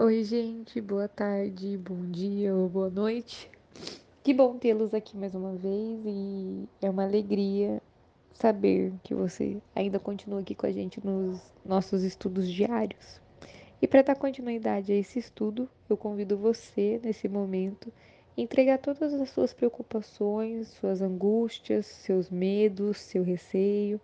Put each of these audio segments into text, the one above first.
Oi, gente, boa tarde, bom dia ou boa noite. Que bom tê-los aqui mais uma vez e é uma alegria saber que você ainda continua aqui com a gente nos nossos estudos diários. E para dar continuidade a esse estudo, eu convido você, nesse momento, a entregar todas as suas preocupações, suas angústias, seus medos, seu receio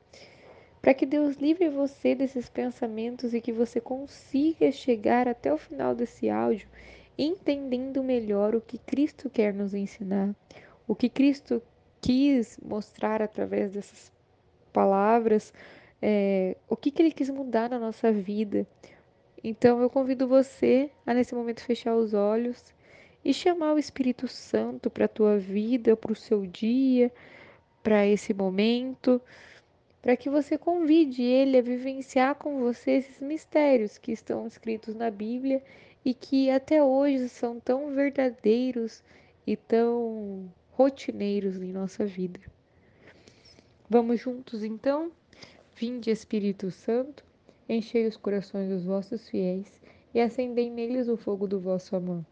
para que Deus livre você desses pensamentos e que você consiga chegar até o final desse áudio entendendo melhor o que Cristo quer nos ensinar, o que Cristo quis mostrar através dessas palavras, é, o que, que Ele quis mudar na nossa vida. Então eu convido você a nesse momento fechar os olhos e chamar o Espírito Santo para a tua vida, para o seu dia, para esse momento para que você convide ele a vivenciar com você esses mistérios que estão escritos na Bíblia e que até hoje são tão verdadeiros e tão rotineiros em nossa vida. Vamos juntos então? Vinde Espírito Santo, enchei os corações dos vossos fiéis e acendei neles o fogo do vosso amor.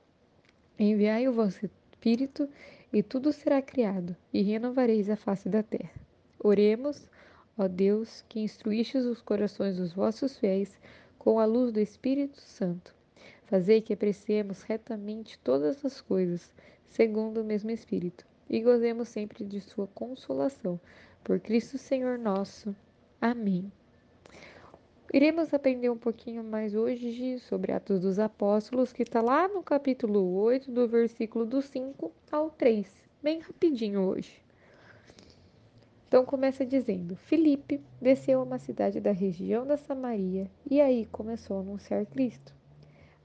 Enviai o vosso Espírito e tudo será criado, e renovareis a face da terra. Oremos. Ó Deus, que instruístes os corações dos vossos fiéis com a luz do Espírito Santo, fazei que apreciemos retamente todas as coisas, segundo o mesmo Espírito, e gozemos sempre de sua consolação. Por Cristo Senhor nosso. Amém. Iremos aprender um pouquinho mais hoje sobre Atos dos Apóstolos, que está lá no capítulo 8, do versículo do 5 ao 3. Bem rapidinho hoje. Então começa dizendo: Filipe desceu a uma cidade da região da Samaria e aí começou a anunciar Cristo.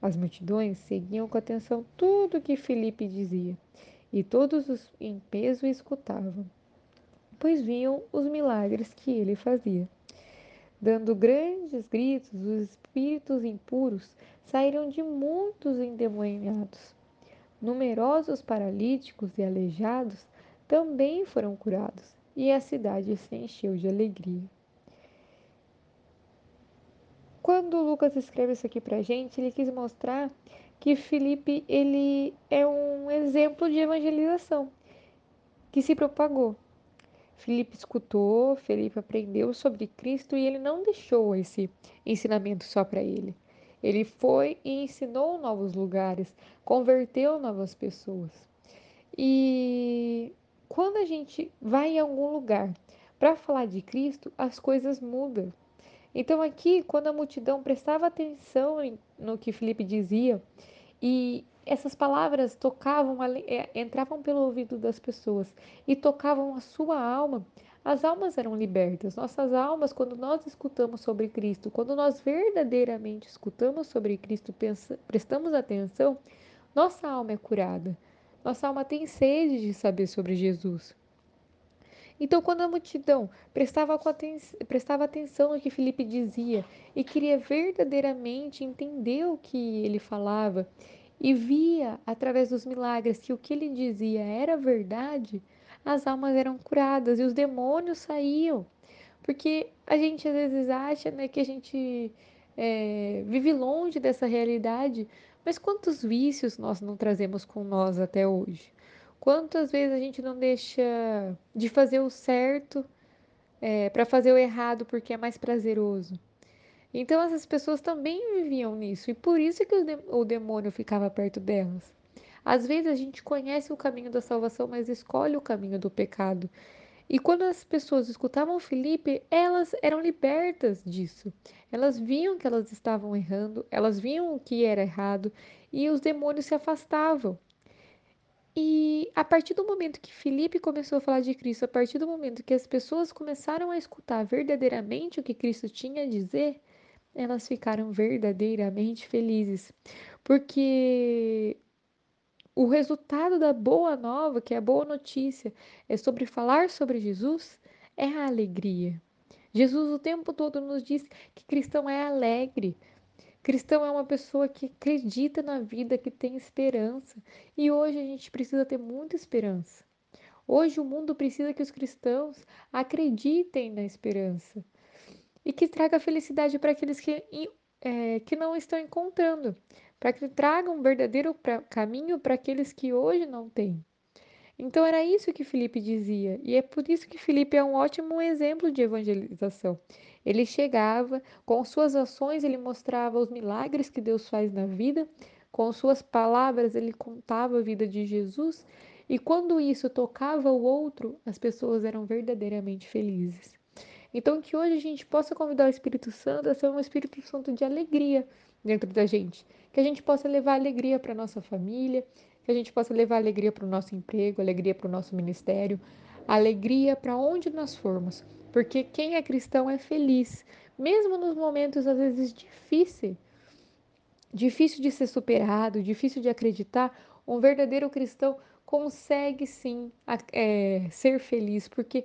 As multidões seguiam com atenção tudo o que Filipe dizia, e todos os em peso escutavam, pois viam os milagres que ele fazia. Dando grandes gritos, os espíritos impuros saíram de muitos endemoniados. Numerosos paralíticos e aleijados também foram curados e a cidade se encheu de alegria. Quando Lucas escreve isso aqui para gente, ele quis mostrar que Felipe ele é um exemplo de evangelização que se propagou. Felipe escutou, Felipe aprendeu sobre Cristo e ele não deixou esse ensinamento só para ele. Ele foi e ensinou novos lugares, converteu novas pessoas. E quando a gente vai em algum lugar para falar de Cristo, as coisas mudam. Então, aqui, quando a multidão prestava atenção no que Felipe dizia, e essas palavras tocavam, é, entravam pelo ouvido das pessoas e tocavam a sua alma, as almas eram libertas. Nossas almas, quando nós escutamos sobre Cristo, quando nós verdadeiramente escutamos sobre Cristo, prestamos atenção, nossa alma é curada. Nossa alma tem sede de saber sobre Jesus. Então, quando a multidão prestava, atenção, prestava atenção no que Felipe dizia e queria verdadeiramente entender o que ele falava e via através dos milagres que o que ele dizia era verdade, as almas eram curadas e os demônios saíam. Porque a gente às vezes acha né, que a gente é, vive longe dessa realidade, mas quantos vícios nós não trazemos com nós até hoje? Quantas vezes a gente não deixa de fazer o certo é, para fazer o errado porque é mais prazeroso? Então essas pessoas também viviam nisso e por isso que o demônio ficava perto delas. Às vezes a gente conhece o caminho da salvação, mas escolhe o caminho do pecado. E quando as pessoas escutavam Felipe, elas eram libertas disso. Elas viam que elas estavam errando, elas viam o que era errado e os demônios se afastavam. E a partir do momento que Felipe começou a falar de Cristo, a partir do momento que as pessoas começaram a escutar verdadeiramente o que Cristo tinha a dizer, elas ficaram verdadeiramente felizes. Porque o resultado da boa nova, que é a boa notícia, é sobre falar sobre Jesus, é a alegria. Jesus o tempo todo nos diz que cristão é alegre. Cristão é uma pessoa que acredita na vida, que tem esperança. E hoje a gente precisa ter muita esperança. Hoje o mundo precisa que os cristãos acreditem na esperança e que traga felicidade para aqueles que, é, que não estão encontrando. Para que traga um verdadeiro pra, caminho para aqueles que hoje não têm. Então era isso que Felipe dizia, e é por isso que Felipe é um ótimo exemplo de evangelização. Ele chegava, com suas ações ele mostrava os milagres que Deus faz na vida, com suas palavras ele contava a vida de Jesus, e quando isso tocava o outro, as pessoas eram verdadeiramente felizes. Então que hoje a gente possa convidar o Espírito Santo a ser um Espírito Santo de alegria dentro da gente, que a gente possa levar alegria para nossa família, que a gente possa levar alegria para o nosso emprego, alegria para o nosso ministério, alegria para onde nós formos. Porque quem é cristão é feliz, mesmo nos momentos às vezes difíceis, difícil de ser superado, difícil de acreditar. Um verdadeiro cristão consegue sim é, ser feliz, porque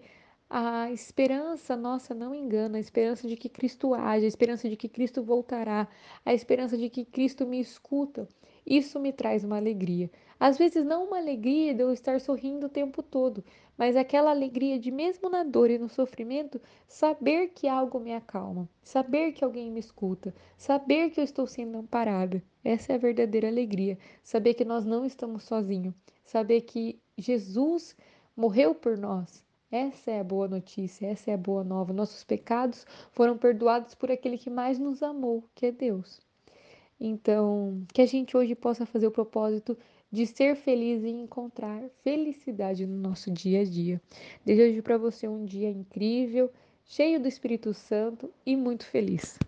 a esperança nossa não engana, a esperança de que Cristo age, a esperança de que Cristo voltará, a esperança de que Cristo me escuta. Isso me traz uma alegria. Às vezes, não uma alegria de eu estar sorrindo o tempo todo, mas aquela alegria de, mesmo na dor e no sofrimento, saber que algo me acalma, saber que alguém me escuta, saber que eu estou sendo amparada. Essa é a verdadeira alegria. Saber que nós não estamos sozinhos, saber que Jesus morreu por nós. Essa é a boa notícia, essa é a boa nova. Nossos pecados foram perdoados por aquele que mais nos amou, que é Deus. Então, que a gente hoje possa fazer o propósito de ser feliz e encontrar felicidade no nosso dia a dia. Desejo para você um dia incrível, cheio do Espírito Santo e muito feliz.